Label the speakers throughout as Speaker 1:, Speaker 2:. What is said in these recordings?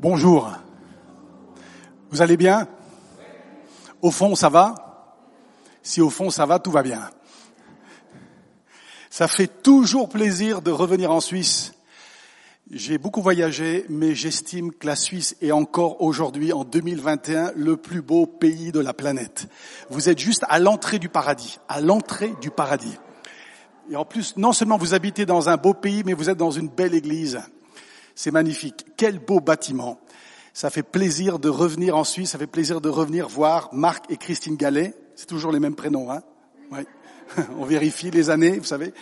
Speaker 1: Bonjour. Vous allez bien? Au fond, ça va? Si au fond, ça va, tout va bien. Ça fait toujours plaisir de revenir en Suisse. J'ai beaucoup voyagé, mais j'estime que la Suisse est encore aujourd'hui, en 2021, le plus beau pays de la planète. Vous êtes juste à l'entrée du paradis, à l'entrée du paradis. Et en plus, non seulement vous habitez dans un beau pays, mais vous êtes dans une belle église. C'est magnifique. Quel beau bâtiment. Ça fait plaisir de revenir en Suisse, ça fait plaisir de revenir voir Marc et Christine Gallet. C'est toujours les mêmes prénoms, hein ouais. On vérifie les années, vous savez.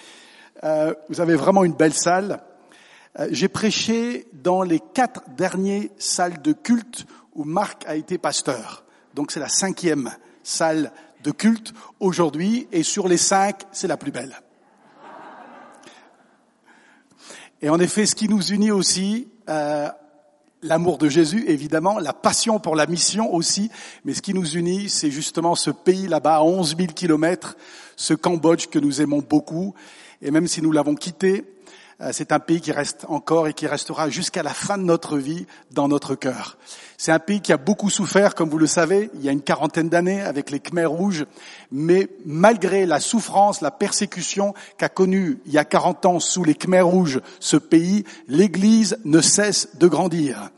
Speaker 1: Euh, vous avez vraiment une belle salle. Euh, J'ai prêché dans les quatre dernières salles de culte où Marc a été pasteur. Donc c'est la cinquième salle de culte aujourd'hui, et sur les cinq, c'est la plus belle. Et en effet, ce qui nous unit aussi, euh, l'amour de Jésus, évidemment, la passion pour la mission aussi, mais ce qui nous unit, c'est justement ce pays là-bas, à 11 000 kilomètres, ce Cambodge que nous aimons beaucoup. Et même si nous l'avons quitté, c'est un pays qui reste encore et qui restera jusqu'à la fin de notre vie dans notre cœur. C'est un pays qui a beaucoup souffert, comme vous le savez, il y a une quarantaine d'années avec les Khmers rouges, mais malgré la souffrance, la persécution qu'a connue il y a 40 ans sous les Khmers rouges ce pays, l'Église ne cesse de grandir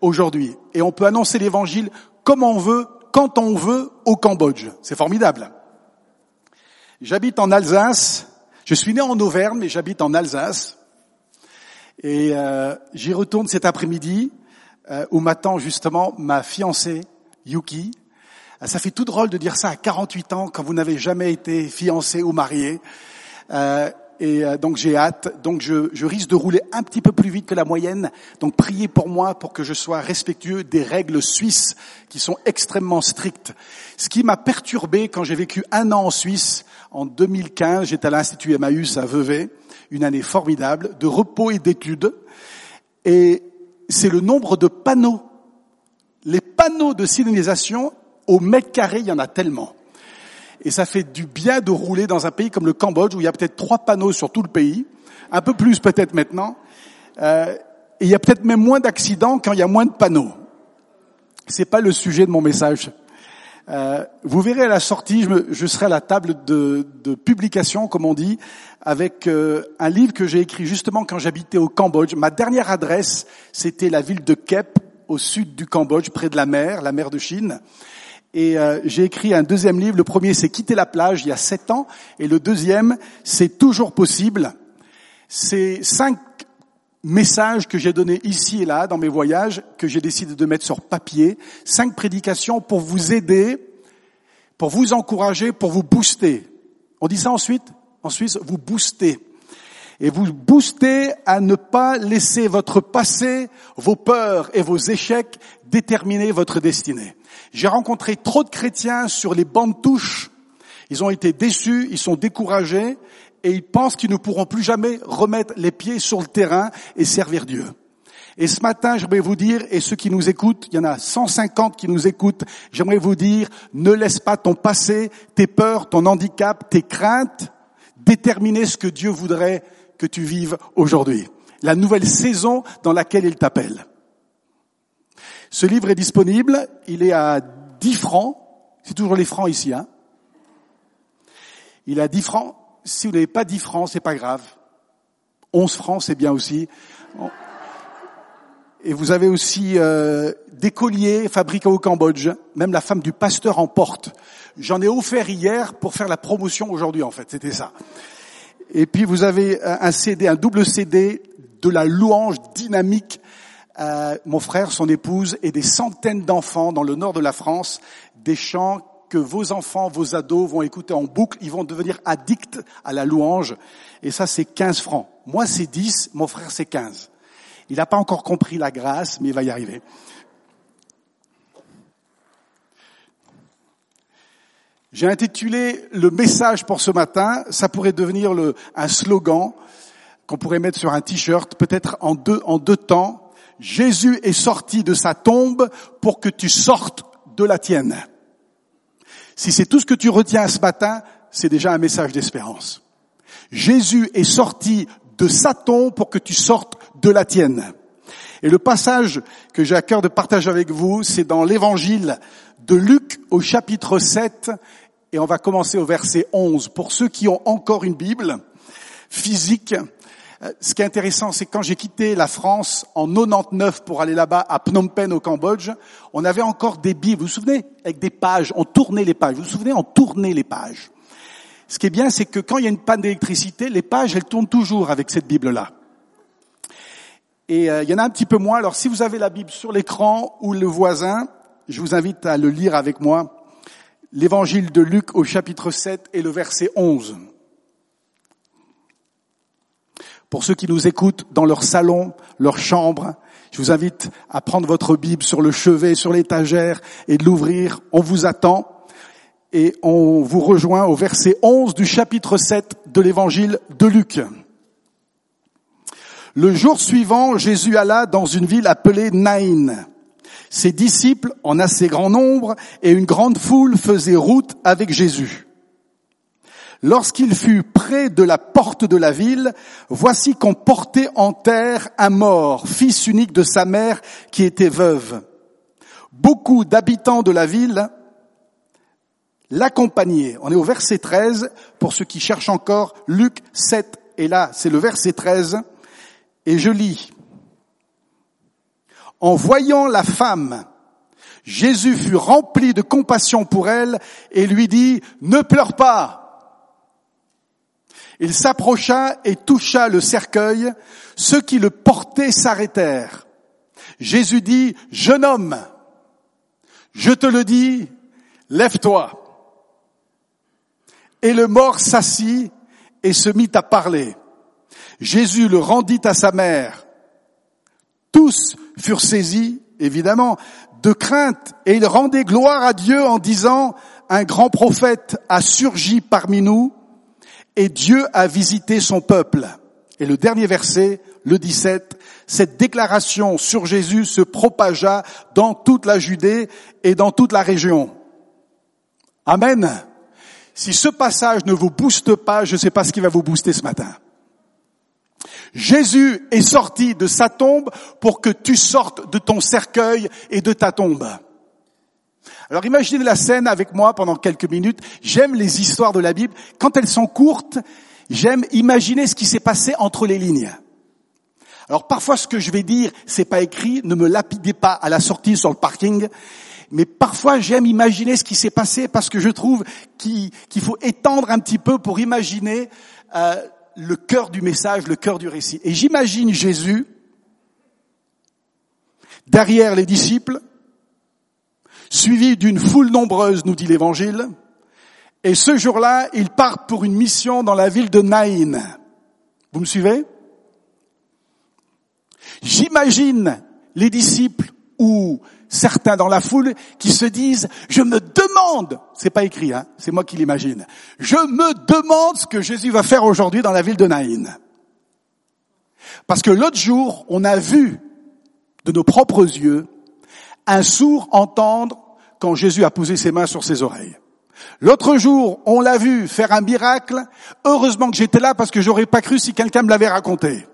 Speaker 1: aujourd'hui. Et on peut annoncer l'Évangile comme on veut, quand on veut, au Cambodge. C'est formidable. J'habite en Alsace, je suis né en Auvergne, mais j'habite en Alsace. Et euh, j'y retourne cet après-midi euh, où m'attend justement ma fiancée, Yuki. Euh, ça fait tout drôle de dire ça à 48 ans quand vous n'avez jamais été fiancé ou marié. Euh, et euh, donc j'ai hâte. Donc je, je, risque de rouler un petit peu plus vite que la moyenne. Donc priez pour moi pour que je sois respectueux des règles suisses qui sont extrêmement strictes. Ce qui m'a perturbé quand j'ai vécu un an en Suisse, en 2015, j'étais à l'Institut Emmaüs à Vevey, une année formidable de repos et d'études. Et c'est le nombre de panneaux. Les panneaux de signalisation au mètre carré, il y en a tellement. Et ça fait du bien de rouler dans un pays comme le Cambodge où il y a peut-être trois panneaux sur tout le pays, un peu plus peut-être maintenant. Euh, et il y a peut-être même moins d'accidents quand il y a moins de panneaux. C'est pas le sujet de mon message. Euh, vous verrez à la sortie, je, me, je serai à la table de, de, publication, comme on dit, avec euh, un livre que j'ai écrit justement quand j'habitais au Cambodge. Ma dernière adresse, c'était la ville de Kep, au sud du Cambodge, près de la mer, la mer de Chine. Et euh, j'ai écrit un deuxième livre. Le premier, c'est Quitter la plage, il y a sept ans. Et le deuxième, c'est Toujours possible. C'est cinq messages que j'ai donnés ici et là dans mes voyages, que j'ai décidé de mettre sur papier. Cinq prédications pour vous aider, pour vous encourager, pour vous booster. On dit ça ensuite? En Suisse, vous booster. Et vous booster à ne pas laisser votre passé, vos peurs et vos échecs déterminer votre destinée. J'ai rencontré trop de chrétiens sur les bandes touches. Ils ont été déçus, ils sont découragés et ils pensent qu'ils ne pourront plus jamais remettre les pieds sur le terrain et servir Dieu. Et ce matin, j'aimerais vous dire, et ceux qui nous écoutent, il y en a 150 qui nous écoutent, j'aimerais vous dire, ne laisse pas ton passé, tes peurs, ton handicap, tes craintes déterminer ce que Dieu voudrait que tu vives aujourd'hui. La nouvelle saison dans laquelle il t'appelle. Ce livre est disponible, il est à 10 francs. C'est toujours les francs ici, hein. Il est à 10 francs. Si vous n'avez pas 10 francs, c'est pas grave. 11 francs, c'est bien aussi. Et vous avez aussi euh, des colliers fabriqués au Cambodge. Même la femme du pasteur en porte. J'en ai offert hier pour faire la promotion aujourd'hui, en fait. C'était ça. Et puis vous avez un CD, un double CD de la louange dynamique. Euh, mon frère, son épouse et des centaines d'enfants dans le nord de la France, des chants que vos enfants, vos ados vont écouter en boucle, ils vont devenir addicts à la louange. Et ça, c'est 15 francs. Moi, c'est 10, mon frère, c'est 15. Il n'a pas encore compris la grâce, mais il va y arriver. J'ai intitulé le message pour ce matin, ça pourrait devenir un slogan qu'on pourrait mettre sur un t-shirt, peut-être en deux, en deux temps. Jésus est sorti de sa tombe pour que tu sortes de la tienne. Si c'est tout ce que tu retiens ce matin, c'est déjà un message d'espérance. Jésus est sorti de sa tombe pour que tu sortes de la tienne. Et le passage que j'ai à cœur de partager avec vous, c'est dans l'évangile de Luc au chapitre 7, et on va commencer au verset 11. Pour ceux qui ont encore une Bible physique, euh, ce qui est intéressant, c'est quand j'ai quitté la France en 99 pour aller là-bas à Phnom Penh au Cambodge, on avait encore des Bibles, vous vous souvenez, avec des pages, on tournait les pages, vous vous souvenez, on tournait les pages. Ce qui est bien, c'est que quand il y a une panne d'électricité, les pages, elles tournent toujours avec cette Bible-là. Et euh, il y en a un petit peu moins. Alors si vous avez la Bible sur l'écran ou le voisin, je vous invite à le lire avec moi. L'évangile de Luc au chapitre 7 et le verset 11. Pour ceux qui nous écoutent dans leur salon, leur chambre, je vous invite à prendre votre Bible sur le chevet, sur l'étagère et de l'ouvrir. On vous attend et on vous rejoint au verset 11 du chapitre 7 de l'évangile de Luc. Le jour suivant, Jésus alla dans une ville appelée Naïn. Ses disciples, en assez grand nombre, et une grande foule faisaient route avec Jésus. Lorsqu'il fut près de la porte de la ville, voici qu'on portait en terre un mort, fils unique de sa mère qui était veuve. Beaucoup d'habitants de la ville l'accompagnaient. On est au verset 13, pour ceux qui cherchent encore, Luc 7, et là c'est le verset 13. Et je lis. En voyant la femme, Jésus fut rempli de compassion pour elle et lui dit, ne pleure pas. Il s'approcha et toucha le cercueil. Ceux qui le portaient s'arrêtèrent. Jésus dit, jeune homme, je te le dis, lève-toi. Et le mort s'assit et se mit à parler. Jésus le rendit à sa mère. Tous furent saisis, évidemment, de crainte et ils rendaient gloire à Dieu en disant, un grand prophète a surgi parmi nous et Dieu a visité son peuple. Et le dernier verset, le 17, cette déclaration sur Jésus se propagea dans toute la Judée et dans toute la région. Amen. Si ce passage ne vous booste pas, je ne sais pas ce qui va vous booster ce matin. Jésus est sorti de sa tombe pour que tu sortes de ton cercueil et de ta tombe. Alors imaginez la scène avec moi pendant quelques minutes. J'aime les histoires de la Bible. Quand elles sont courtes, j'aime imaginer ce qui s'est passé entre les lignes. Alors parfois ce que je vais dire, c'est pas écrit, ne me lapidez pas à la sortie sur le parking, mais parfois j'aime imaginer ce qui s'est passé parce que je trouve qu'il faut étendre un petit peu pour imaginer euh, le cœur du message, le cœur du récit. Et j'imagine Jésus derrière les disciples, suivi d'une foule nombreuse, nous dit l'Évangile, et ce jour-là, il part pour une mission dans la ville de Naïn. Vous me suivez? J'imagine les disciples ou certains dans la foule qui se disent, je me demande, c'est pas écrit, hein, c'est moi qui l'imagine, je me demande ce que Jésus va faire aujourd'hui dans la ville de Naïn. Parce que l'autre jour, on a vu de nos propres yeux un sourd entendre quand Jésus a posé ses mains sur ses oreilles. L'autre jour, on l'a vu faire un miracle. Heureusement que j'étais là parce que j'aurais pas cru si quelqu'un me l'avait raconté.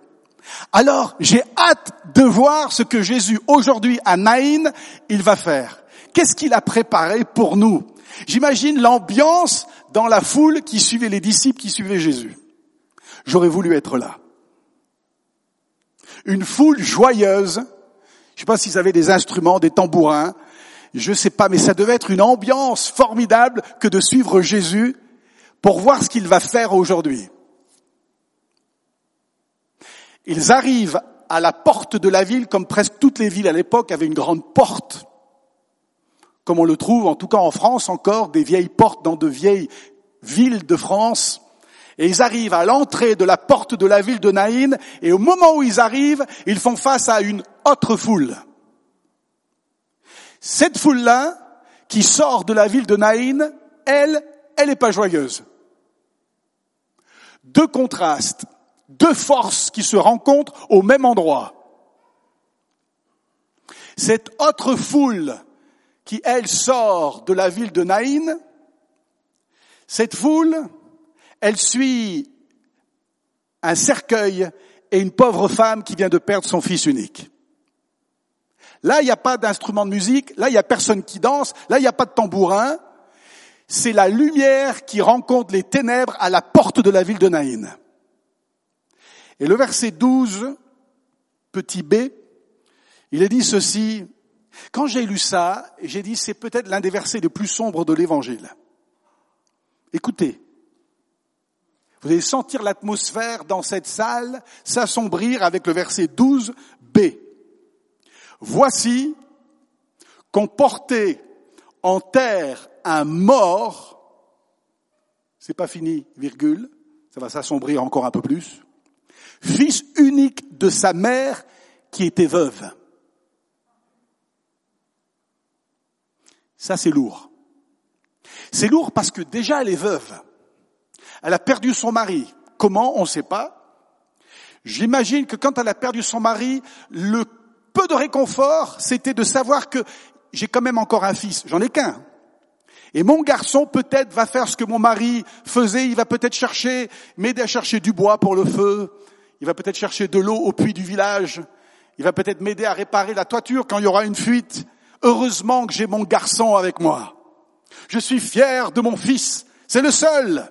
Speaker 1: Alors, j'ai hâte de voir ce que Jésus, aujourd'hui, à Naïn, il va faire. Qu'est-ce qu'il a préparé pour nous? J'imagine l'ambiance dans la foule qui suivait les disciples, qui suivaient Jésus. J'aurais voulu être là. Une foule joyeuse. Je ne sais pas s'ils avaient des instruments, des tambourins. Je ne sais pas, mais ça devait être une ambiance formidable que de suivre Jésus pour voir ce qu'il va faire aujourd'hui. Ils arrivent à la porte de la ville, comme presque toutes les villes à l'époque avaient une grande porte, comme on le trouve en tout cas en France encore, des vieilles portes dans de vieilles villes de France. Et ils arrivent à l'entrée de la porte de la ville de Naïn, et au moment où ils arrivent, ils font face à une autre foule. Cette foule-là, qui sort de la ville de Naïn, elle, elle n'est pas joyeuse. Deux contrastes deux forces qui se rencontrent au même endroit. Cette autre foule qui, elle, sort de la ville de Naïn, cette foule, elle suit un cercueil et une pauvre femme qui vient de perdre son fils unique. Là, il n'y a pas d'instrument de musique. Là, il n'y a personne qui danse. Là, il n'y a pas de tambourin. C'est la lumière qui rencontre les ténèbres à la porte de la ville de Naïn. Et le verset 12, petit b, il est dit ceci. Quand j'ai lu ça, j'ai dit c'est peut-être l'un des versets les plus sombres de l'évangile. Écoutez. Vous allez sentir l'atmosphère dans cette salle s'assombrir avec le verset 12b. Voici qu'on portait en terre un mort, c'est pas fini, virgule, ça va s'assombrir encore un peu plus, fils unique de sa mère qui était veuve. Ça c'est lourd. C'est lourd parce que déjà elle est veuve. Elle a perdu son mari. Comment? On ne sait pas. J'imagine que quand elle a perdu son mari, le peu de réconfort, c'était de savoir que j'ai quand même encore un fils. J'en ai qu'un. Et mon garçon peut-être va faire ce que mon mari faisait. Il va peut-être chercher, m'aider à chercher du bois pour le feu. Il va peut-être chercher de l'eau au puits du village. Il va peut-être m'aider à réparer la toiture quand il y aura une fuite. Heureusement que j'ai mon garçon avec moi. Je suis fier de mon fils. C'est le seul.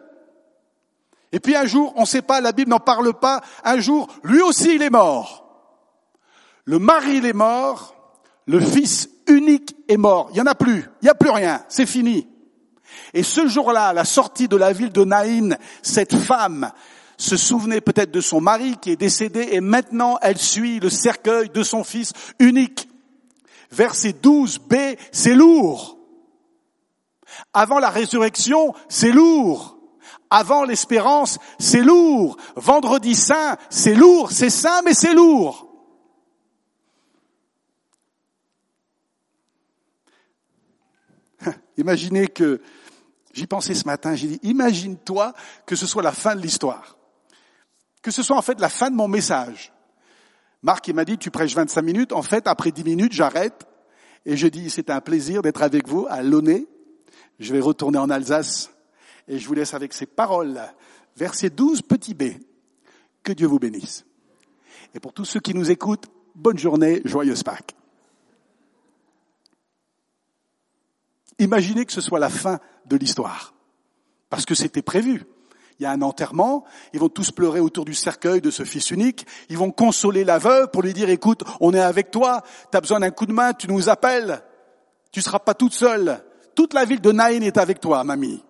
Speaker 1: Et puis un jour, on ne sait pas, la Bible n'en parle pas, un jour, lui aussi il est mort. Le mari il est mort, le fils unique est mort. Il n'y en a plus, il n'y a plus rien, c'est fini. Et ce jour-là, à la sortie de la ville de Naïn, cette femme se souvenait peut-être de son mari qui est décédé et maintenant elle suit le cercueil de son fils unique. Verset 12b, c'est lourd. Avant la résurrection, c'est lourd avant l'espérance, c'est lourd. Vendredi saint, c'est lourd, c'est saint, mais c'est lourd. Imaginez que, j'y pensais ce matin, j'ai dit, imagine-toi que ce soit la fin de l'histoire. Que ce soit en fait la fin de mon message. Marc, il m'a dit, tu prêches 25 minutes. En fait, après 10 minutes, j'arrête. Et je dis, c'est un plaisir d'être avec vous à Launay. Je vais retourner en Alsace et je vous laisse avec ces paroles. Verset 12, petit b. Que Dieu vous bénisse. Et pour tous ceux qui nous écoutent, bonne journée, joyeuse Pâques. Imaginez que ce soit la fin de l'histoire. Parce que c'était prévu. Il y a un enterrement, ils vont tous pleurer autour du cercueil de ce fils unique, ils vont consoler la veuve pour lui dire, écoute, on est avec toi, tu as besoin d'un coup de main, tu nous appelles, tu seras pas toute seule. Toute la ville de Naïn est avec toi, mamie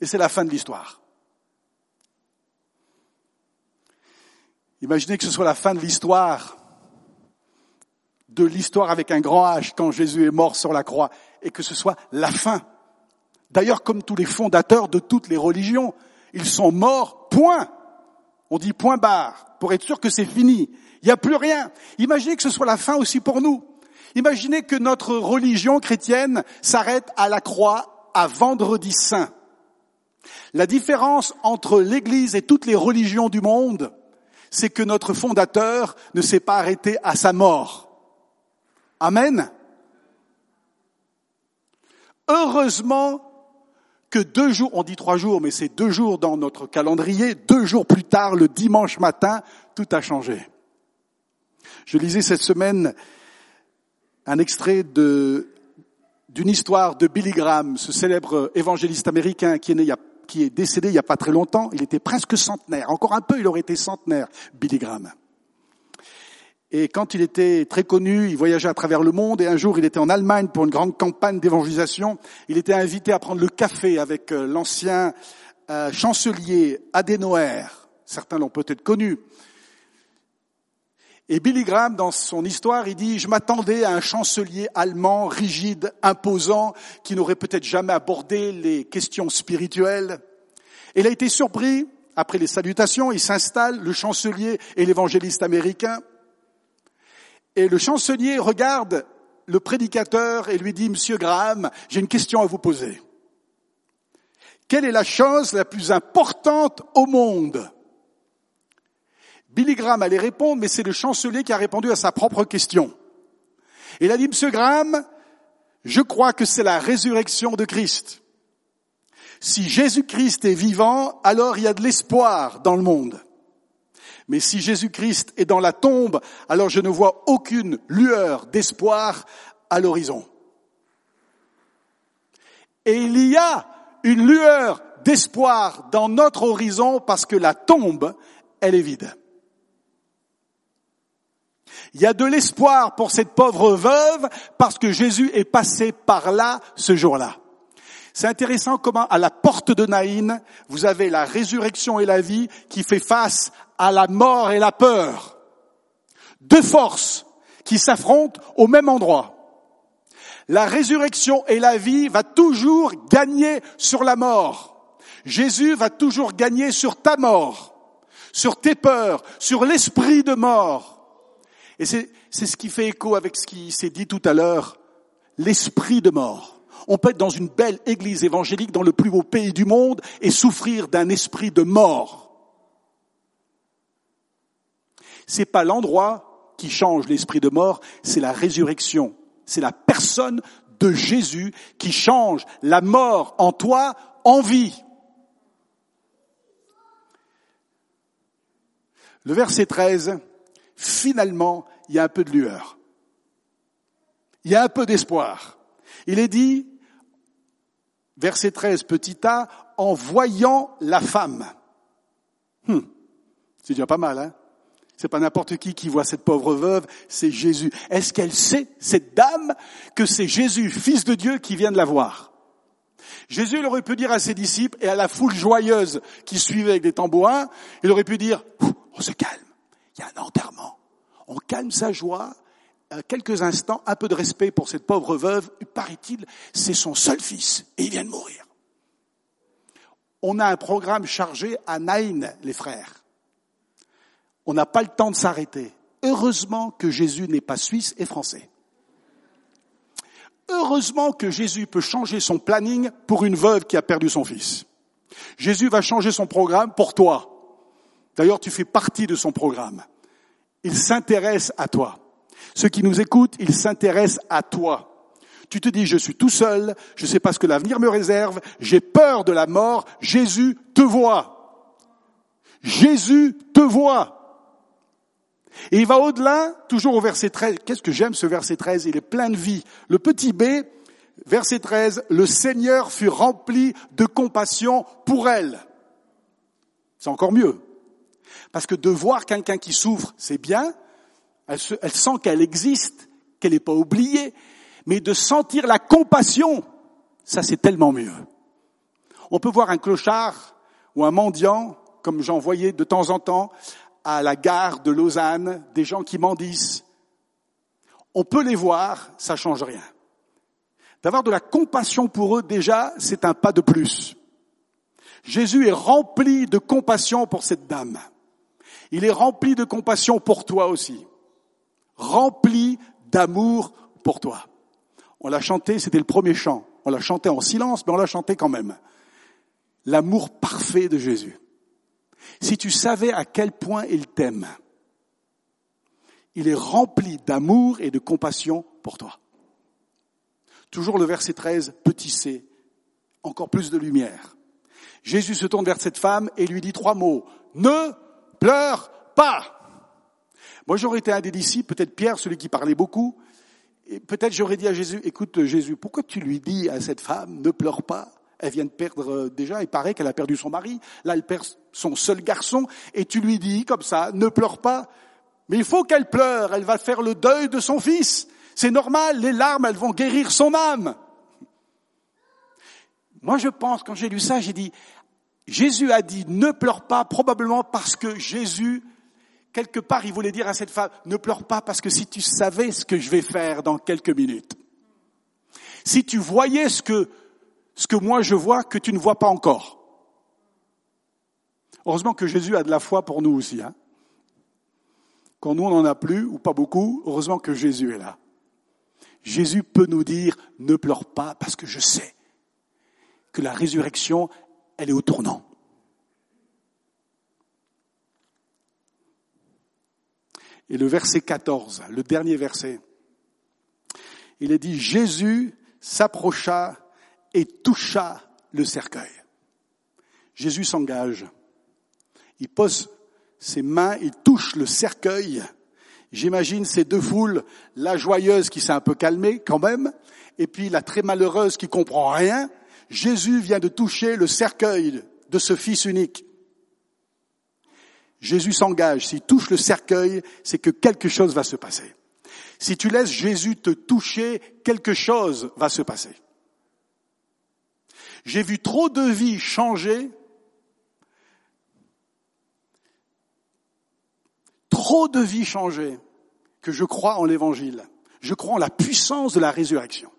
Speaker 1: et c'est la fin de l'histoire. Imaginez que ce soit la fin de l'histoire, de l'histoire avec un grand H quand Jésus est mort sur la croix, et que ce soit la fin. D'ailleurs, comme tous les fondateurs de toutes les religions, ils sont morts, point. On dit point barre, pour être sûr que c'est fini. Il n'y a plus rien. Imaginez que ce soit la fin aussi pour nous. Imaginez que notre religion chrétienne s'arrête à la croix à vendredi saint. La différence entre l'Église et toutes les religions du monde, c'est que notre fondateur ne s'est pas arrêté à sa mort. Amen. Heureusement que deux jours, on dit trois jours, mais c'est deux jours dans notre calendrier, deux jours plus tard, le dimanche matin, tout a changé. Je lisais cette semaine un extrait d'une histoire de Billy Graham, ce célèbre évangéliste américain qui est qui est décédé il n'y a pas très longtemps. Il était presque centenaire. Encore un peu, il aurait été centenaire, Billy Graham. Et quand il était très connu, il voyageait à travers le monde et un jour il était en Allemagne pour une grande campagne d'évangélisation. Il était invité à prendre le café avec euh, l'ancien euh, chancelier Adenauer. Certains l'ont peut-être connu. Et Billy Graham, dans son histoire, il dit, je m'attendais à un chancelier allemand rigide, imposant, qui n'aurait peut-être jamais abordé les questions spirituelles. Et il a été surpris, après les salutations, il s'installe, le chancelier et l'évangéliste américain. Et le chancelier regarde le prédicateur et lui dit, Monsieur Graham, j'ai une question à vous poser. Quelle est la chose la plus importante au monde? Billy Graham allait répondre, mais c'est le chancelier qui a répondu à sa propre question. Il a dit, Monsieur Graham, je crois que c'est la résurrection de Christ. Si Jésus-Christ est vivant, alors il y a de l'espoir dans le monde. Mais si Jésus-Christ est dans la tombe, alors je ne vois aucune lueur d'espoir à l'horizon. Et il y a une lueur d'espoir dans notre horizon parce que la tombe, elle est vide. Il y a de l'espoir pour cette pauvre veuve parce que Jésus est passé par là ce jour-là. C'est intéressant comment à la porte de Naïn, vous avez la résurrection et la vie qui fait face à la mort et la peur. Deux forces qui s'affrontent au même endroit. La résurrection et la vie va toujours gagner sur la mort. Jésus va toujours gagner sur ta mort, sur tes peurs, sur l'esprit de mort. Et c'est ce qui fait écho avec ce qui s'est dit tout à l'heure, l'esprit de mort. On peut être dans une belle église évangélique dans le plus beau pays du monde et souffrir d'un esprit de mort. C'est pas l'endroit qui change l'esprit de mort, c'est la résurrection. C'est la personne de Jésus qui change la mort en toi en vie. Le verset 13, finalement, il y a un peu de lueur. Il y a un peu d'espoir. Il est dit, verset 13, petit a, en voyant la femme. Hum, c'est déjà pas mal, hein c'est pas n'importe qui qui voit cette pauvre veuve, c'est Jésus. Est-ce qu'elle sait, cette dame, que c'est Jésus, fils de Dieu, qui vient de la voir? Jésus, il aurait pu dire à ses disciples et à la foule joyeuse qui suivait avec des tambourins, il aurait pu dire, on se calme, il y a un enterrement on calme sa joie, quelques instants, un peu de respect pour cette pauvre veuve, paraît-il, c'est son seul fils et il vient de mourir. On a un programme chargé à Naïn, les frères. On n'a pas le temps de s'arrêter. Heureusement que Jésus n'est pas suisse et français. Heureusement que Jésus peut changer son planning pour une veuve qui a perdu son fils. Jésus va changer son programme pour toi. D'ailleurs, tu fais partie de son programme. Il s'intéresse à toi. Ceux qui nous écoutent, ils s'intéressent à toi. Tu te dis, je suis tout seul, je ne sais pas ce que l'avenir me réserve, j'ai peur de la mort, Jésus te voit. Jésus te voit. Et il va au-delà, toujours au verset 13. Qu'est-ce que j'aime ce verset 13 Il est plein de vie. Le petit B, verset 13, le Seigneur fut rempli de compassion pour elle. C'est encore mieux. Parce que de voir quelqu'un qui souffre, c'est bien. Elle, sent qu'elle existe, qu'elle n'est pas oubliée. Mais de sentir la compassion, ça c'est tellement mieux. On peut voir un clochard ou un mendiant, comme j'en voyais de temps en temps à la gare de Lausanne, des gens qui mendissent. On peut les voir, ça change rien. D'avoir de la compassion pour eux, déjà, c'est un pas de plus. Jésus est rempli de compassion pour cette dame. Il est rempli de compassion pour toi aussi. Rempli d'amour pour toi. On l'a chanté, c'était le premier chant. On l'a chanté en silence, mais on l'a chanté quand même. L'amour parfait de Jésus. Si tu savais à quel point il t'aime, il est rempli d'amour et de compassion pour toi. Toujours le verset 13, petit c, encore plus de lumière. Jésus se tourne vers cette femme et lui dit trois mots. Ne pleure pas. Moi, j'aurais été un des disciples, peut-être Pierre, celui qui parlait beaucoup, et peut-être j'aurais dit à Jésus, écoute Jésus, pourquoi tu lui dis à cette femme, ne pleure pas? Elle vient de perdre euh, déjà, il paraît qu'elle a perdu son mari, là elle perd son seul garçon, et tu lui dis comme ça, ne pleure pas. Mais il faut qu'elle pleure, elle va faire le deuil de son fils. C'est normal, les larmes, elles vont guérir son âme. Moi, je pense, quand j'ai lu ça, j'ai dit, Jésus a dit ne pleure pas probablement parce que Jésus, quelque part, il voulait dire à cette femme, ne pleure pas parce que si tu savais ce que je vais faire dans quelques minutes, si tu voyais ce que, ce que moi je vois que tu ne vois pas encore. Heureusement que Jésus a de la foi pour nous aussi. Hein. Quand nous on n'en a plus ou pas beaucoup, heureusement que Jésus est là. Jésus peut nous dire ne pleure pas parce que je sais que la résurrection, elle est au tournant. Et le verset 14, le dernier verset, il est dit, Jésus s'approcha et toucha le cercueil. Jésus s'engage. Il pose ses mains, il touche le cercueil. J'imagine ces deux foules, la joyeuse qui s'est un peu calmée quand même, et puis la très malheureuse qui comprend rien. Jésus vient de toucher le cercueil de ce fils unique. Jésus s'engage. S'il touche le cercueil, c'est que quelque chose va se passer. Si tu laisses Jésus te toucher, quelque chose va se passer. J'ai vu trop de vies changer trop de vies changées que je crois en l'évangile. Je crois en la puissance de la résurrection.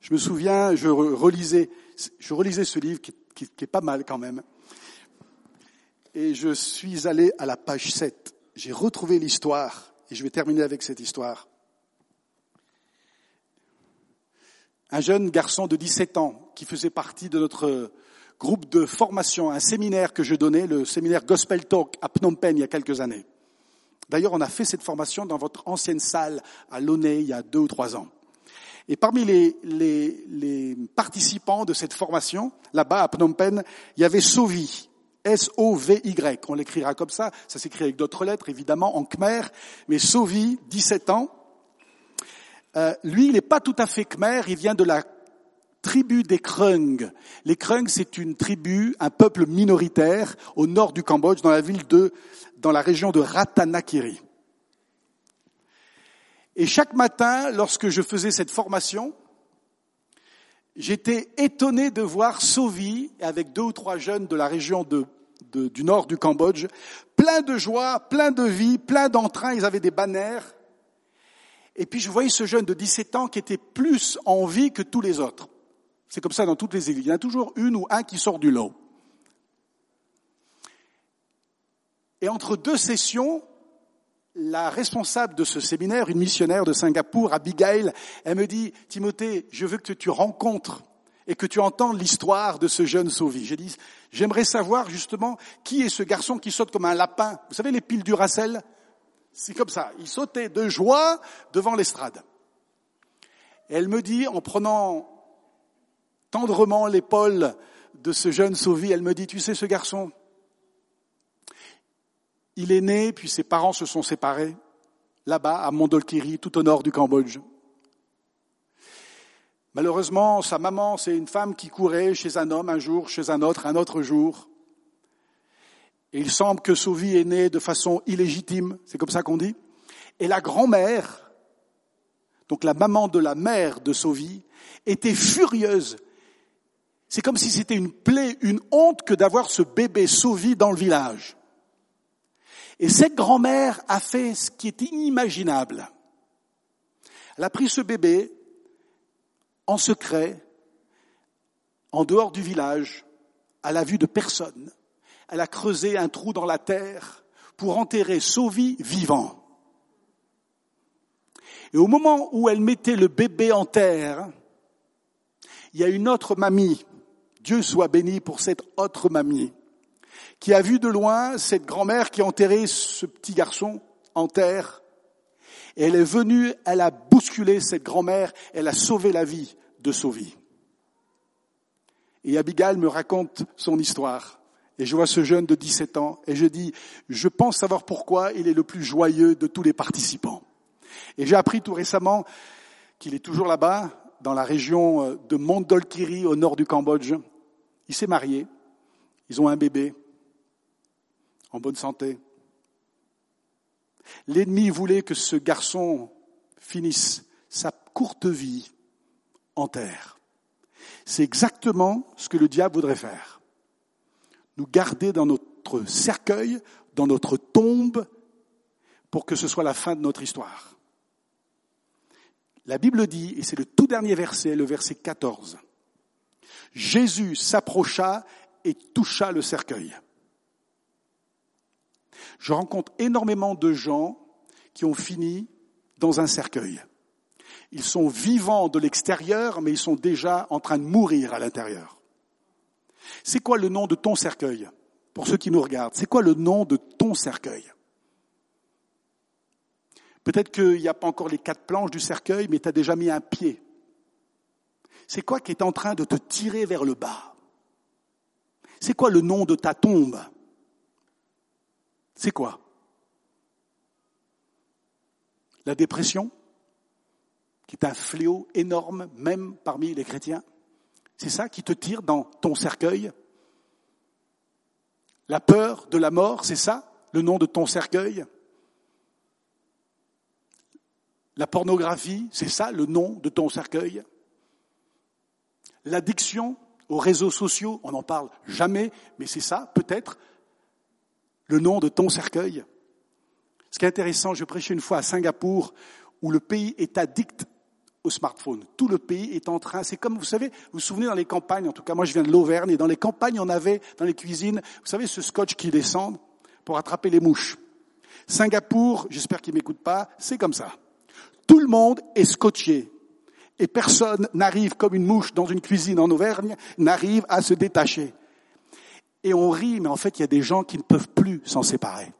Speaker 1: Je me souviens, je relisais, je relisais ce livre qui, qui est pas mal quand même. Et je suis allé à la page 7. J'ai retrouvé l'histoire et je vais terminer avec cette histoire. Un jeune garçon de 17 ans qui faisait partie de notre groupe de formation, un séminaire que je donnais, le séminaire Gospel Talk à Phnom Penh il y a quelques années. D'ailleurs, on a fait cette formation dans votre ancienne salle à Launay il y a deux ou trois ans. Et parmi les, les, les participants de cette formation, là-bas à Phnom Penh, il y avait Sovi, S-O-V-Y. On l'écrira comme ça, ça s'écrit avec d'autres lettres, évidemment, en khmer, mais Sovi, 17 ans. Euh, lui, il n'est pas tout à fait khmer, il vient de la tribu des Krung. Les Krung, c'est une tribu, un peuple minoritaire au nord du Cambodge, dans la ville de, dans la région de Ratanakiri. Et chaque matin, lorsque je faisais cette formation, j'étais étonné de voir Sovi, avec deux ou trois jeunes de la région du nord du Cambodge, plein de joie, plein de vie, plein d'entrain, ils avaient des banners. Et puis je voyais ce jeune de 17 ans qui était plus en vie que tous les autres. C'est comme ça dans toutes les églises. Il y en a toujours une ou un qui sort du lot. Et entre deux sessions, la responsable de ce séminaire, une missionnaire de Singapour, Abigail, elle me dit, Timothée, je veux que tu rencontres et que tu entendes l'histoire de ce jeune Sauvi. J'ai dit, j'aimerais savoir justement qui est ce garçon qui saute comme un lapin. Vous savez les piles du Racel C'est comme ça. Il sautait de joie devant l'estrade. elle me dit, en prenant tendrement l'épaule de ce jeune Sauvi. Elle me dit, tu sais, ce garçon, il est né, puis ses parents se sont séparés, là-bas, à Mondolkiri, tout au nord du Cambodge. Malheureusement, sa maman, c'est une femme qui courait chez un homme un jour, chez un autre, un autre jour. Et il semble que Sauvi est né de façon illégitime, c'est comme ça qu'on dit. Et la grand-mère, donc la maman de la mère de Sauvi, était furieuse c'est comme si c'était une plaie, une honte que d'avoir ce bébé sauvé dans le village. Et cette grand-mère a fait ce qui est inimaginable. Elle a pris ce bébé en secret, en dehors du village, à la vue de personne. Elle a creusé un trou dans la terre pour enterrer Sauvi vivant. Et au moment où elle mettait le bébé en terre, il y a une autre mamie Dieu soit béni pour cette autre mamie qui a vu de loin cette grand-mère qui a enterré ce petit garçon en terre. Et elle est venue, elle a bousculé cette grand-mère, elle a sauvé la vie de Sauvi. Et Abigail me raconte son histoire. Et je vois ce jeune de 17 ans et je dis, je pense savoir pourquoi il est le plus joyeux de tous les participants. Et j'ai appris tout récemment qu'il est toujours là-bas, dans la région de Mondolkiri, au nord du Cambodge, il s'est marié, ils ont un bébé, en bonne santé. L'ennemi voulait que ce garçon finisse sa courte vie en terre. C'est exactement ce que le diable voudrait faire. Nous garder dans notre cercueil, dans notre tombe, pour que ce soit la fin de notre histoire. La Bible dit, et c'est le tout dernier verset, le verset 14, Jésus s'approcha et toucha le cercueil. Je rencontre énormément de gens qui ont fini dans un cercueil. Ils sont vivants de l'extérieur, mais ils sont déjà en train de mourir à l'intérieur. C'est quoi le nom de ton cercueil Pour ceux qui nous regardent, c'est quoi le nom de ton cercueil? Peut-être qu'il n'y a pas encore les quatre planches du cercueil, mais tu as déjà mis un pied. C'est quoi qui est en train de te tirer vers le bas? C'est quoi le nom de ta tombe? C'est quoi? La dépression, qui est un fléau énorme même parmi les chrétiens. C'est ça qui te tire dans ton cercueil? La peur de la mort, c'est ça le nom de ton cercueil? La pornographie, c'est ça le nom de ton cercueil? L'addiction aux réseaux sociaux, on n'en parle jamais, mais c'est ça peut-être le nom de ton cercueil. Ce qui est intéressant, je prêchais une fois à Singapour où le pays est addict au smartphone. Tout le pays est en train, c'est comme, vous savez, vous vous souvenez dans les campagnes, en tout cas moi je viens de l'Auvergne, et dans les campagnes on avait, dans les cuisines, vous savez ce scotch qui descend pour attraper les mouches. Singapour, j'espère qu'ils m'écoutent pas, c'est comme ça. Tout le monde est scotché. Et personne n'arrive comme une mouche dans une cuisine en Auvergne, n'arrive à se détacher. Et on rit, mais en fait, il y a des gens qui ne peuvent plus s'en séparer.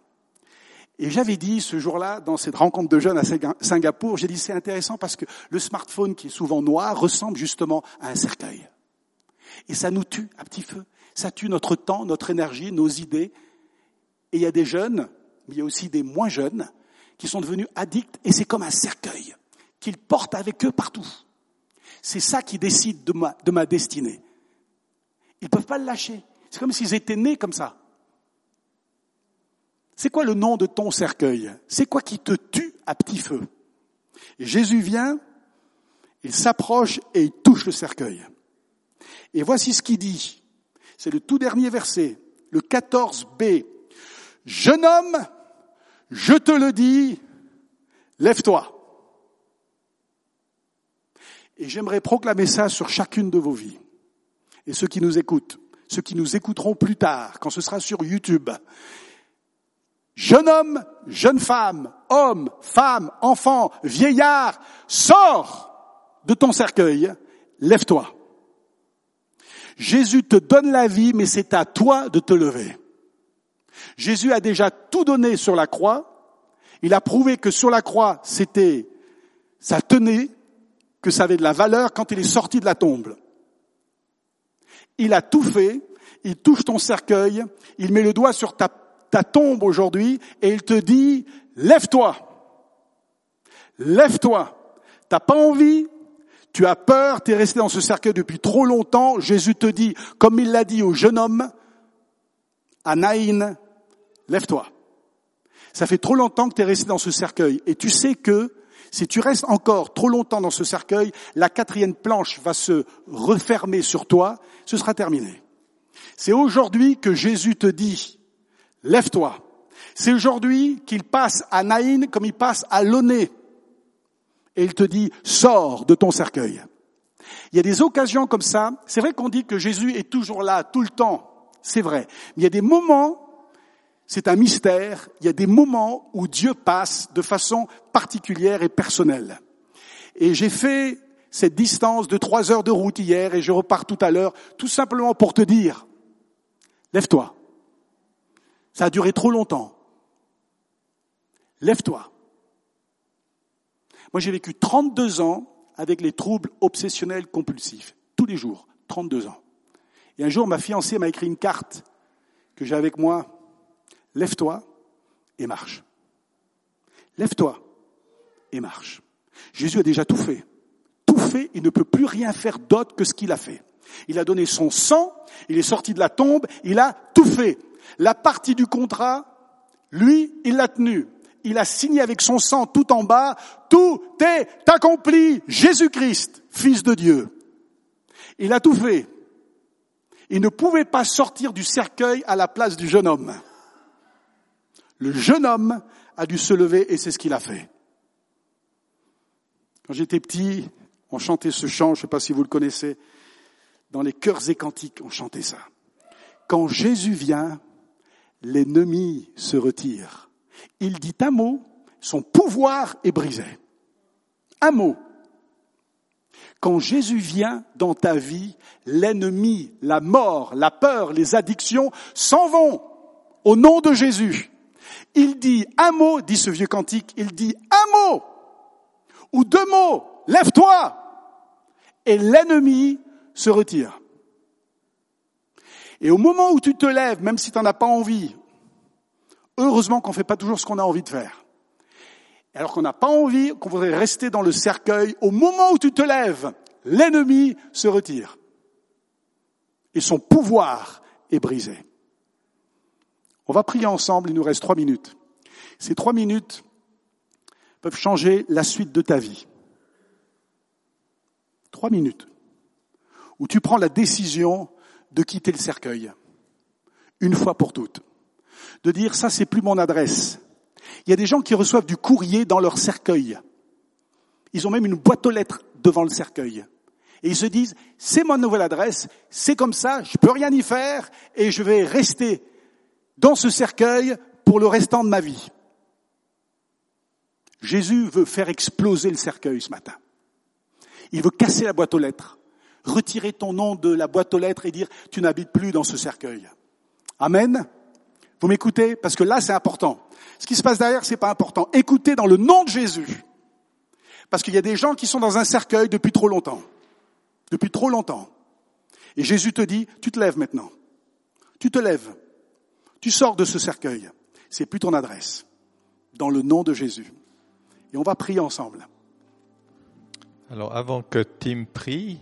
Speaker 1: Et j'avais dit ce jour-là, dans cette rencontre de jeunes à Singapour, j'ai dit c'est intéressant parce que le smartphone qui est souvent noir ressemble justement à un cercueil. Et ça nous tue à petit feu. Ça tue notre temps, notre énergie, nos idées. Et il y a des jeunes, mais il y a aussi des moins jeunes, qui sont devenus addicts et c'est comme un cercueil qu'ils portent avec eux partout. C'est ça qui décide de ma, de ma destinée. Ils ne peuvent pas le lâcher. C'est comme s'ils étaient nés comme ça. C'est quoi le nom de ton cercueil? C'est quoi qui te tue à petit feu? Et Jésus vient, il s'approche et il touche le cercueil. Et voici ce qu'il dit. C'est le tout dernier verset, le 14b. Jeune homme, je te le dis, lève-toi. Et j'aimerais proclamer ça sur chacune de vos vies. Et ceux qui nous écoutent, ceux qui nous écouteront plus tard, quand ce sera sur YouTube, Jeune homme, jeune femme, homme, femme, enfant, vieillard, sors de ton cercueil, lève-toi. Jésus te donne la vie, mais c'est à toi de te lever. Jésus a déjà tout donné sur la croix. Il a prouvé que sur la croix, c'était, ça tenait, que ça avait de la valeur quand il est sorti de la tombe. Il a tout fait. Il touche ton cercueil. Il met le doigt sur ta tombe aujourd'hui et il te dit, lève-toi. Lève-toi. T'as pas envie, tu as peur, tu es resté dans ce cercueil depuis trop longtemps? Jésus te dit, comme il l'a dit au jeune homme, à Naïn, lève-toi. Ça fait trop longtemps que tu es resté dans ce cercueil et tu sais que si tu restes encore trop longtemps dans ce cercueil, la quatrième planche va se refermer sur toi, ce sera terminé. C'est aujourd'hui que Jésus te dit, lève-toi. C'est aujourd'hui qu'il passe à Naïn comme il passe à Loné. Et il te dit, sors de ton cercueil. Il y a des occasions comme ça. C'est vrai qu'on dit que Jésus est toujours là, tout le temps. C'est vrai. Mais il y a des moments, c'est un mystère, il y a des moments où Dieu passe de façon particulière et personnelle. Et j'ai fait cette distance de trois heures de route hier et je repars tout à l'heure, tout simplement pour te dire, lève-toi. Ça a duré trop longtemps. Lève-toi. Moi, j'ai vécu 32 ans avec les troubles obsessionnels compulsifs, tous les jours, 32 ans. Et un jour, ma fiancée m'a écrit une carte que j'ai avec moi. Lève-toi et marche. Lève-toi et marche. Jésus a déjà tout fait. Tout fait, il ne peut plus rien faire d'autre que ce qu'il a fait. Il a donné son sang, il est sorti de la tombe, il a tout fait. La partie du contrat, lui, il l'a tenu. Il a signé avec son sang tout en bas, tout est accompli, Jésus-Christ, Fils de Dieu. Il a tout fait. Il ne pouvait pas sortir du cercueil à la place du jeune homme. Le jeune homme a dû se lever et c'est ce qu'il a fait. Quand j'étais petit, on chantait ce chant, je ne sais pas si vous le connaissez, dans les chœurs et cantiques, on chantait ça. Quand Jésus vient, l'ennemi se retire. Il dit un mot, son pouvoir est brisé. Un mot. Quand Jésus vient dans ta vie, l'ennemi, la mort, la peur, les addictions s'en vont au nom de Jésus. Il dit un mot, dit ce vieux cantique, il dit un mot ou deux mots, lève-toi et l'ennemi se retire. Et au moment où tu te lèves, même si tu n'en as pas envie, Heureusement qu'on ne fait pas toujours ce qu'on a envie de faire. Alors qu'on n'a pas envie, qu'on voudrait rester dans le cercueil, au moment où tu te lèves, l'ennemi se retire. Et son pouvoir est brisé. On va prier ensemble, il nous reste trois minutes. Ces trois minutes peuvent changer la suite de ta vie. Trois minutes où tu prends la décision de quitter le cercueil, une fois pour toutes. De dire, ça c'est plus mon adresse. Il y a des gens qui reçoivent du courrier dans leur cercueil. Ils ont même une boîte aux lettres devant le cercueil. Et ils se disent, c'est ma nouvelle adresse, c'est comme ça, je peux rien y faire, et je vais rester dans ce cercueil pour le restant de ma vie. Jésus veut faire exploser le cercueil ce matin. Il veut casser la boîte aux lettres, retirer ton nom de la boîte aux lettres et dire tu n'habites plus dans ce cercueil. Amen. Vous m'écoutez? Parce que là, c'est important. Ce qui se passe derrière, c'est pas important. Écoutez dans le nom de Jésus. Parce qu'il y a des gens qui sont dans un cercueil depuis trop longtemps. Depuis trop longtemps. Et Jésus te dit, tu te lèves maintenant. Tu te lèves. Tu sors de ce cercueil. C'est plus ton adresse. Dans le nom de Jésus. Et on va prier ensemble.
Speaker 2: Alors avant que Tim prie,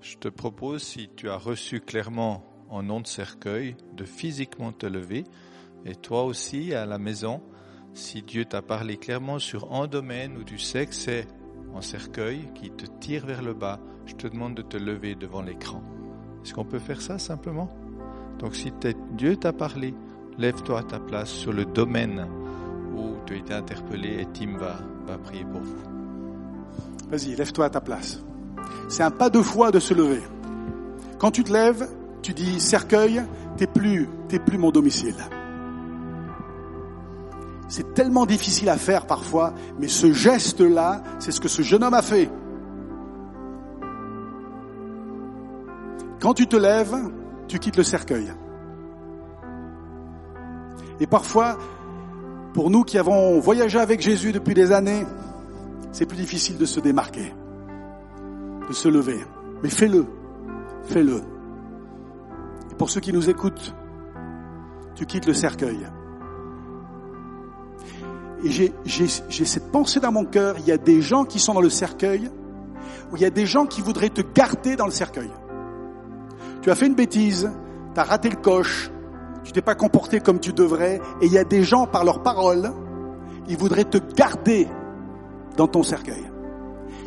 Speaker 2: je te propose, si tu as reçu clairement en nom de cercueil, de physiquement te lever. Et toi aussi, à la maison, si Dieu t'a parlé clairement sur un domaine où tu sais que c'est un cercueil qui te tire vers le bas, je te demande de te lever devant l'écran. Est-ce qu'on peut faire ça simplement? Donc si Dieu t'a parlé, lève-toi à ta place sur le domaine où tu as été interpellé et Tim va, prier pour vous.
Speaker 1: Vas-y, lève-toi à ta place. C'est un pas de foi de se lever. Quand tu te lèves, tu dis cercueil, t'es plus, t'es plus mon domicile. C'est tellement difficile à faire parfois, mais ce geste-là, c'est ce que ce jeune homme a fait. Quand tu te lèves, tu quittes le cercueil. Et parfois, pour nous qui avons voyagé avec Jésus depuis des années, c'est plus difficile de se démarquer, de se lever. Mais fais-le, fais-le. Et pour ceux qui nous écoutent, tu quittes le cercueil. Et j'ai cette pensée dans mon cœur, il y a des gens qui sont dans le cercueil, ou il y a des gens qui voudraient te garder dans le cercueil. Tu as fait une bêtise, tu as raté le coche, tu t'es pas comporté comme tu devrais, et il y a des gens, par leurs paroles, ils voudraient te garder dans ton cercueil.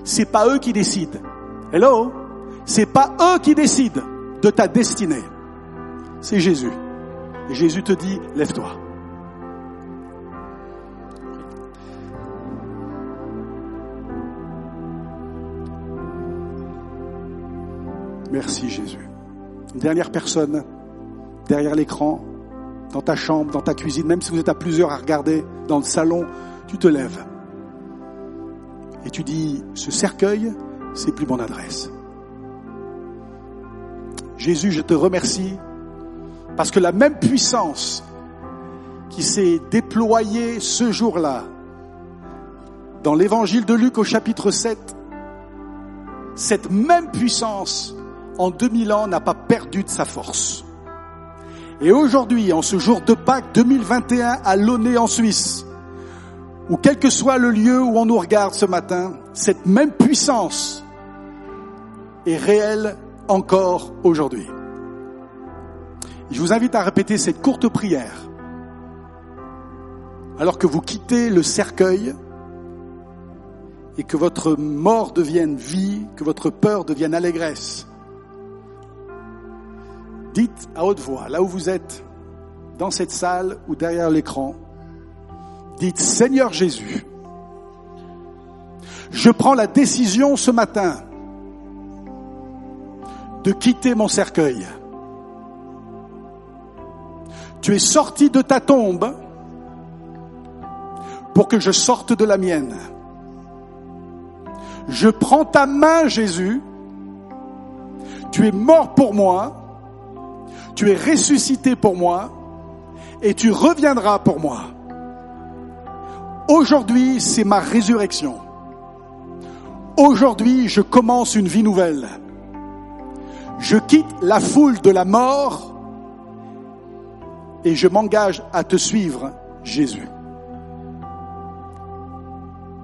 Speaker 1: C'est pas eux qui décident. Hello? C'est pas eux qui décident de ta destinée. C'est Jésus. Et Jésus te dit, lève-toi. Merci Jésus. Dernière personne derrière l'écran, dans ta chambre, dans ta cuisine, même si vous êtes à plusieurs à regarder, dans le salon, tu te lèves. Et tu dis, ce cercueil, c'est plus mon adresse. Jésus, je te remercie parce que la même puissance qui s'est déployée ce jour-là dans l'évangile de Luc au chapitre 7, cette même puissance en 2000 ans n'a pas perdu de sa force. Et aujourd'hui, en ce jour de Pâques 2021 à Launay en Suisse, ou quel que soit le lieu où on nous regarde ce matin, cette même puissance est réelle encore aujourd'hui. Je vous invite à répéter cette courte prière alors que vous quittez le cercueil et que votre mort devienne vie, que votre peur devienne allégresse. Dites à haute voix, là où vous êtes, dans cette salle ou derrière l'écran, dites Seigneur Jésus, je prends la décision ce matin de quitter mon cercueil. Tu es sorti de ta tombe pour que je sorte de la mienne. Je prends ta main, Jésus. Tu es mort pour moi tu es ressuscité pour moi et tu reviendras pour moi. Aujourd'hui, c'est ma résurrection. Aujourd'hui, je commence une vie nouvelle. Je quitte la foule de la mort et je m'engage à te suivre Jésus.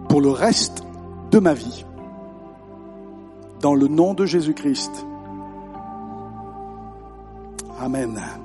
Speaker 1: Pour le reste de ma vie. Dans le nom de Jésus-Christ. Amen.